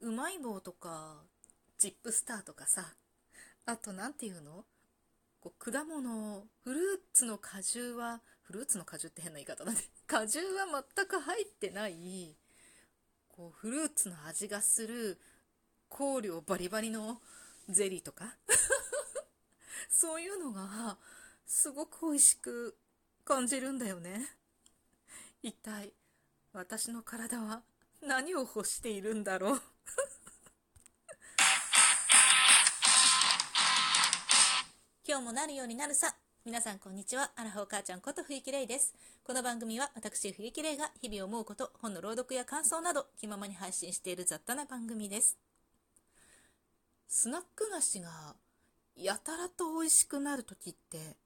うまい棒とか、チップスターとかさ、あと何て言うの？こう果物、フルーツの果汁は、フルーツの果汁って変な言い方だね。果汁は全く入ってない、こうフルーツの味がする香料バリバリのゼリーとか？そういうのがすごく美味しく感じるんだよね。一体私の体は何を欲しているんだろう？今日もなるようになるさ。皆さんこんにちは。アラフォー母ちゃんこと冬木玲です。この番組は私冬木玲が日々思うこと、本の朗読や感想など気ままに配信している雑多な番組です。スナック菓子がやたらと美味しくなる時って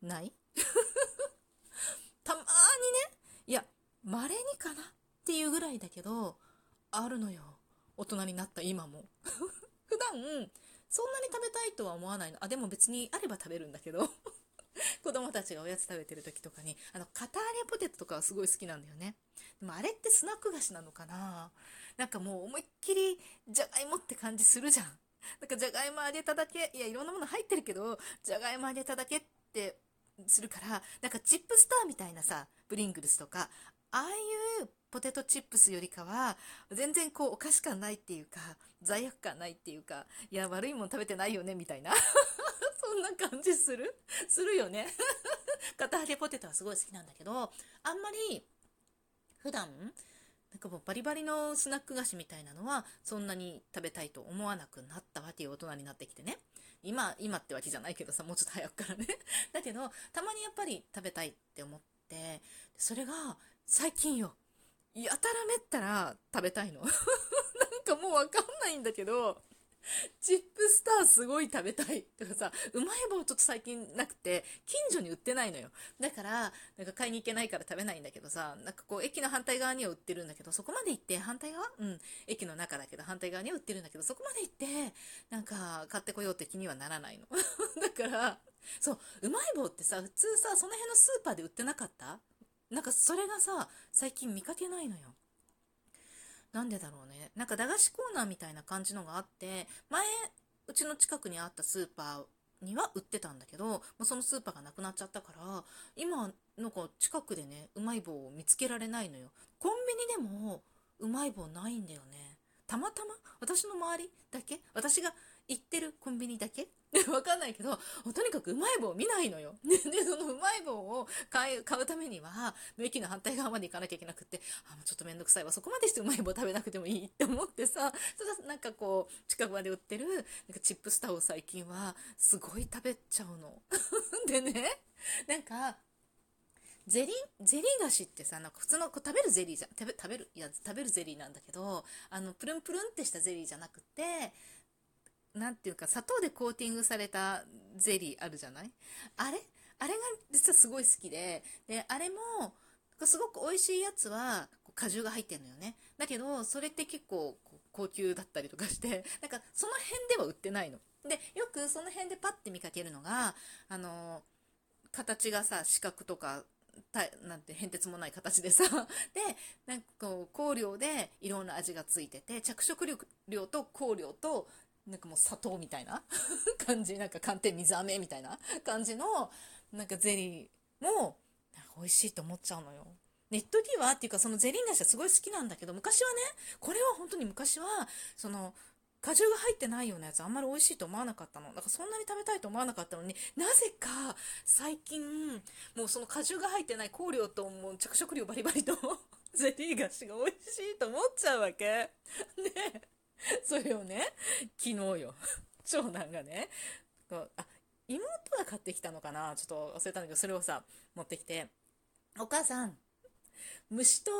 ない？たまーにね、いや、稀にかなっていうぐらいだけど、あるのよ。大人になった今も。普段、そんなに食べたいとは思わないの。あ、でも別にあれば食べるんだけど。子供たちがおやつ食べてる時とかに、あの、カターレポテトとかはすごい好きなんだよね。でもあれってスナック菓子なのかななんかもう思いっきりじゃがいもって感じするじゃん。なんかじゃがいも揚げただけ、いや、いろんなもの入ってるけど、じゃがいも揚げただけってするから、なんかチップスターみたいなさ、ブリングルスとか、ああいうポテトチップスよりかは、全然こうお菓子感ないっていうか、罪悪感ないっていうか、いや、悪いもん食べてないよね、みたいな。そんな感じする？するよね。片揚げポテトはすごい好きなんだけど、あんまり、普段、なんかもうバリバリのスナック菓子みたいなのは、そんなに食べたいと思わなくなったわけよ、大人になってきてね。今、今ってわけじゃないけどさ、もうちょっと早くからね。だけど、たまにやっぱり食べたいって思って、それが、最近よ、やたらめったら食べたいの。なんかもうわかんないんだけど、チップスターすごい食べたい。とかさ、うまい棒ちょっと最近なくて、近所に売ってないのよ。だから、なんか買いに行けないから食べないんだけどさ、なんかこう、駅の反対側には売ってるんだけど、そこまで行って、反対側？うん。駅の中だけど、反対側には売ってるんだけど、そこまで行って、なんか、買ってこようって気にはならないの。だから、そう、うまい棒ってさ、普通さ、その辺のスーパーで売ってなかった？なんかそれがさ、最近見かけないのよ。なんでだろうね。なんか駄菓子コーナーみたいな感じのがあって、前、うちの近くにあったスーパーには売ってたんだけど、もうそのスーパーがなくなっちゃったから、今、なんか近くでね、うまい棒を見つけられないのよ。コンビニでも、うまい棒ないんだよね。たまたま私の周りだけ私が行ってるコンビニだけ わかんないけど、とにかくうまい棒を見ないのよ。で、でそのうまい棒を買い買うためには、駅の反対側まで行かなきゃいけなくって、あ、もうちょっとめんどくさいわ。そこまでしてうまい棒食べなくてもいいって思ってさ、そなんかこう、近くまで売ってる、なんかチップスターを最近は、すごい食べちゃうの。でね、なんか、ゼリー、ゼリー菓子ってさ、なんか普通のこう食べるゼリーじゃ、食べ、食べる、いや、食べるゼリーなんだけど、あの、プルンプルンってしたゼリーじゃなくて、なんていうか、砂糖でコーティングされたゼリーあるじゃない？あれ？あれが実はすごい好きで、で、あれも、すごく美味しいやつは、果汁が入ってんのよね。だけど、それって結構高級だったりとかして、なんかその辺では売ってないの。で、よくその辺でパッて見かけるのが、あの、形がさ、四角とか、たなんて変哲もない形でさ、で、なんかこう、香料でいろんな味がついてて、着色料と香料となんかもう砂糖みたいな 感じ、なんか寒天水飴みたいな 感じの、なんかゼリーも、美味しいと思っちゃうのよ。ネットギはっていうかそのゼリー菓子はすごい好きなんだけど、昔はね、これは本当に昔は、その、果汁が入ってないようなやつあんまり美味しいと思わなかったの。だからそんなに食べたいと思わなかったのに、なぜか最近、もうその果汁が入ってない香料ともう着色料バリバリと ゼリー菓子が美味しいと思っちゃうわけ。で、それをね、昨日よ、長男がね、あ、妹が買ってきたのかな？ちょっと忘れたんだけど、それをさ、持ってきて、お母さん、虫と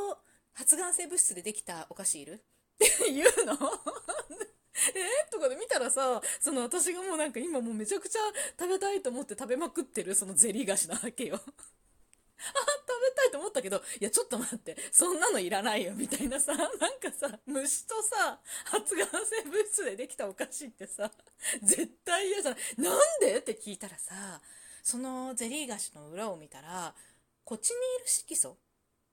発がん性物質でできたお菓子いる？って言うの。え？とかで見たらさ、その私がもうなんか今もうめちゃくちゃ食べたいと思って食べまくってるそのゼリー菓子なわけよ。あ、たいと思ったけど、いや、ちょっと待って、そんなのいらないよ、みたいなさ、なんかさ、虫とさ、発がん性物質でできたお菓子ってさ、絶対嫌じゃない？なんで？って聞いたらさ、そのゼリー菓子の裏を見たら、コチニール色素っ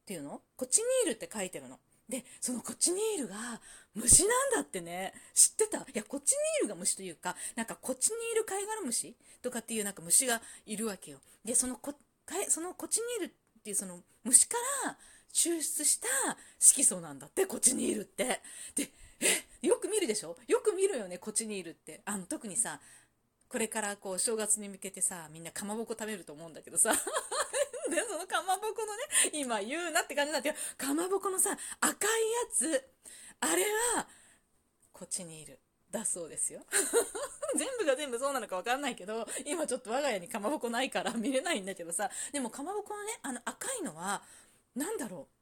ていうの？コチニールって書いてるの。で、そのコチニールが虫なんだってね、知ってた？いや、コチニールが虫というか、なんかコチニール貝殻虫とかっていうなんか虫がいるわけよ。で、そのコ、そのコチニールっていうその虫から抽出した色素なんだって、コチニールって。で、え、よく見るでしょ？よく見るよね、コチニールって。あの、特にさ、これからこう正月に向けてさ、みんなかまぼこ食べると思うんだけどさ。で、そのかまぼこのね、今言うなって感じなんだけど、かまぼこのさ、赤いやつ、あれは、こっちにいる。だそうですよ。全部が全部そうなのかわかんないけど、今ちょっと我が家にかまぼこないから見れないんだけどさ、でもかまぼこのね、あの赤いのは、なんだろう。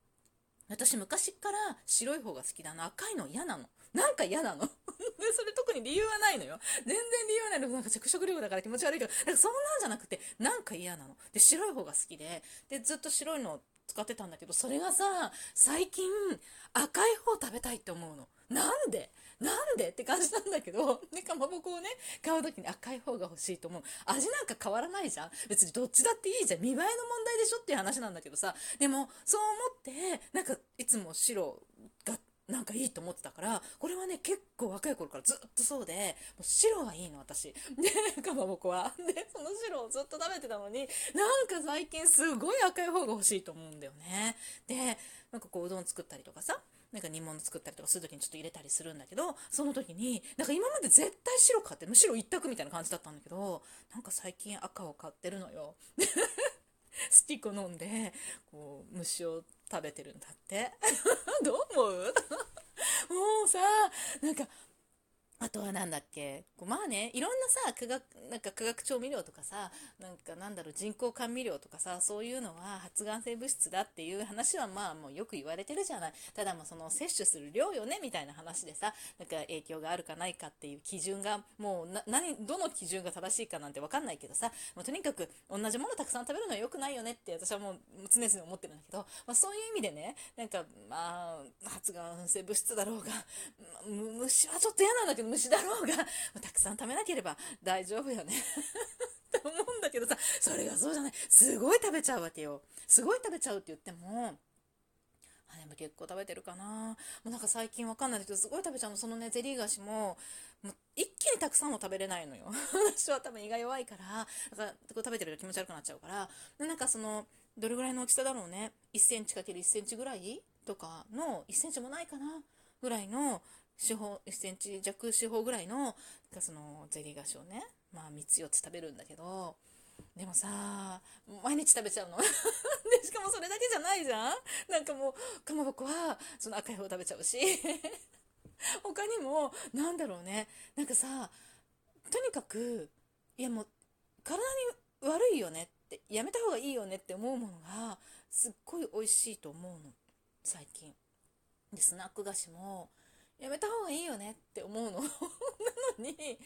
私昔から白い方が好きだな。赤いの嫌なの。なんか嫌なの。それ特に理由はないのよ。全然理由はないの。なんか着色料だから気持ち悪いけど、なんかそんなんじゃなくて、なんか嫌なの。で、白い方が好きで、で、ずっと白いのを使ってたんだけど、それがさ、最近、赤い方食べたいって思うの。なんで？なんでって感じなんだけど、ね、かまぼこをね、買う時に赤い方が欲しいと思う。味なんか変わらないじゃん別にどっちだっていいじゃん。見栄えの問題でしょっていう話なんだけどさ。でも、そう思って、なんか、いつも白がなんかいいと思ってたから、これはね、結構若い頃からずっとそうで、もう白はいいの、私。で、かまぼこは。で、その白をずっと食べてたのに、なんか最近すごい赤い方が欲しいと思うんだよね。で、なんかこう、うどん作ったりとかさ、なんか煮物作ったりとかする時にちょっと入れたりするんだけど、その時に、なんか今まで絶対白買って、むしろ一択みたいな感じだったんだけど、なんか最近赤を買ってるのよ。スティック飲んで、こう、虫を食べてるんだって。どう思う？もうさ、なんか、あとはなんだっけ？まあね、いろんなさ、化学、なんか化学調味料とかさ、なんかなんだろう、人工甘味料とかさ、そういうのは発がん性物質だっていう話はまあもうよく言われてるじゃない。ただもその摂取する量よね、みたいな話でさ、なんか影響があるかないかっていう基準が、もうな、何、どの基準が正しいかなんてわかんないけどさ、もうとにかく同じものたくさん食べるのは良くないよねって私はもう常々思ってるんだけど、まあそういう意味でね、なんかまあ、発がん性物質だろうが、虫はちょっと嫌なんだけど、虫だろうが、たくさん食べなければ大丈夫よね って思うんだけどさ、それがそうじゃない。すごい食べちゃうわけよ。すごい食べちゃうって言っても、あ、でも結構食べてるかな。もうなんか最近わかんないけど、すごい食べちゃうの。そのね、ゼリー菓子も、もう一気にたくさんも食べれないのよ。私は多分胃が弱いから、だからこう食べてると気持ち悪くなっちゃうから、でなんかその、どれぐらいの大きさだろうね。1センチ ×1 センチぐらいとかの、1センチもないかなぐらいの四方、1センチ弱四方ぐらいの、そのゼリー菓子をね、まあ3つ4つ食べるんだけど、でもさ、毎日食べちゃうの。で、しかもそれだけじゃないじゃんなんかもう、かまぼこは、その赤い方食べちゃうし、他にも、なんだろうね、なんかさ、とにかく、いやもう、体に悪いよねって、やめた方がいいよねって思うものが、すっごい美味しいと思うの、最近。で、スナック菓子も、やめた方がいいよねって思うの。なのに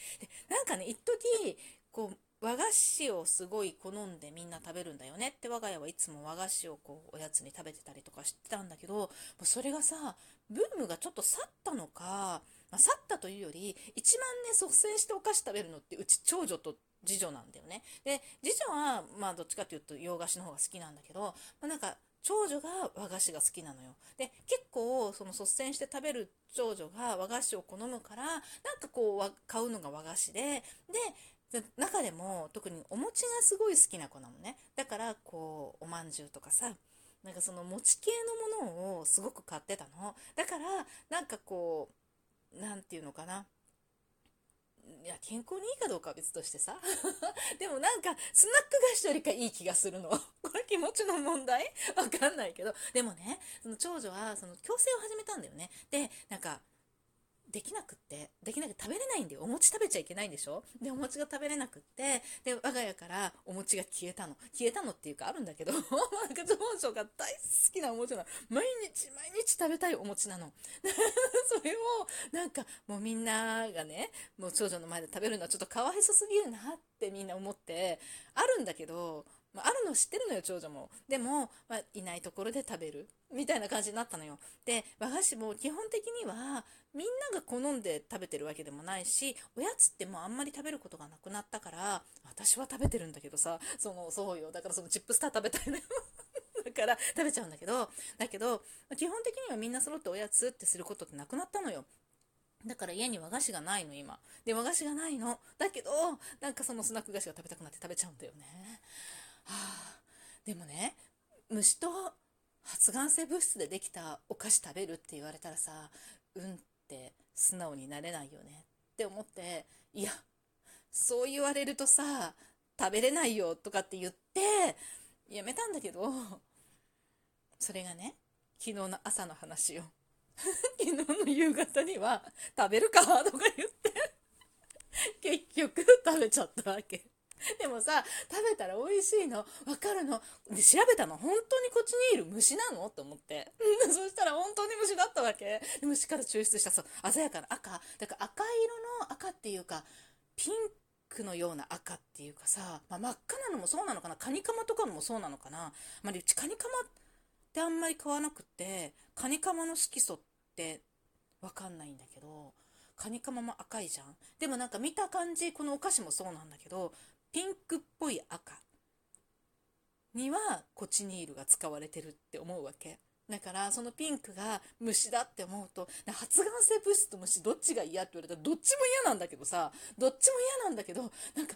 なんかね一時こう和菓子をすごい好んでみんな食べるんだよねって我が家はいつも和菓子をこうおやつに食べてたりとかしてたんだけどもうそれがさブームがちょっと去ったのか、まあ、去ったというより一番ね率先してお菓子食べるのってうち長女と次女なんだよねで次女はまあどっちかっていうと洋菓子の方が好きなんだけど、まあ、なんか長女が和菓子が好きなのよ。で、結構、その率先して食べる長女が和菓子を好むから、なんかこう、買うのが和菓子で、で、中でも特にお餅がすごい好きな子なのね。だから、こう、おまんじゅうとかさ、なんかその餅系のものをすごく買ってたの。だから、なんかこう、なんていうのかな。いや、健康にいいかどうかは別としてさ。でもなんか、スナック菓子よりかいい気がするの。これ気持ちの問題？わかんないけど。でもね、その長女は、その、矯正を始めたんだよね。で、なんか、できなくって、できなくて食べれないんだよ。お餅食べちゃいけないんでしょ？で、お餅が食べれなくって、で、我が家からお餅が消えたの。消えたのっていうかあるんだけど、なんか長女が大好きなお餅なの。毎日毎日食べたいお餅なの。それを、なんかもうみんながね、もう長女の前で食べるのはちょっとかわいそすぎるなってみんな思って、あるんだけど、まあ、あるの知ってるのよ、長女も。でも、まあ、いないところで食べる。みたいな感じになったのよ。で、和菓子も基本的には、みんなが好んで食べてるわけでもないし、おやつってもうあんまり食べることがなくなったから、私は食べてるんだけどさ、その、そうよ。だからそのチップスター食べたいのよ。るから食べちゃうんだけど、だけど、基本的にはみんな揃っておやつってすることってなくなったのよ。だから家に和菓子がないの、今。で、和菓子がないの。だけど、なんかそのスナック菓子が食べたくなって食べちゃうんだよね。はあ、でもね、虫と発がん性物質でできたお菓子食べるって言われたらさ、うんって素直になれないよねって思って、いや、そう言われるとさ、食べれないよとかって言って、やめたんだけど、それがね、昨日の朝の話よ。昨日の夕方には食べるか？とか言って結局食べちゃったわけ。でもさ、食べたら美味しいの。わかるの。で、調べたの。本当にこっちにいる虫なの？と思って。そしたら本当に虫だったわけ。虫から抽出したそう、鮮やかな赤。だから赤色の赤っていうか、ピンクのような赤っていうかさ、まあ、真っ赤なのもそうなのかな。カニカマとかのもそうなのかな。まあ、うちカニカマってあんまり買わなくて、カニカマの色素ってわかんないんだけど、カニカマも赤いじゃん。でもなんか見た感じ、このお菓子もそうなんだけど、ピンクっぽい赤にはコチニールが使われてるって思うわけ。だからそのピンクが虫だって思うと発がん性物質と虫どっちが嫌って言われたらどっちも嫌なんだけどさどっちも嫌なんだけどなんか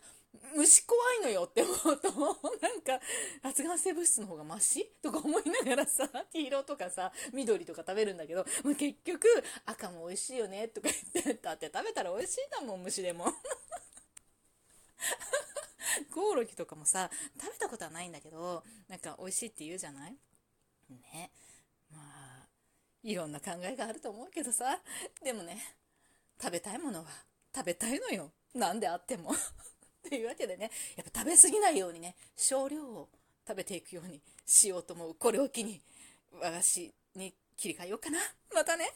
虫怖いのよって思うと なんか発がん性物質の方がマシ？とか思いながらさ 黄色とかさ緑とか食べるんだけどもう結局赤も美味しいよねとか言ってだって食べたら美味しいんだもん虫でも コオロギとかもさ食べたことはないんだけどなんか美味しいって言うじゃない？ね。まあいろんな考えがあると思うけどさ。でもね食べたいものは食べたいのよ。何であっても。というわけでね。やっぱ食べ過ぎないようにね少量を食べていくようにしようと思う。これを機に和菓子に切り替えようかな。またね。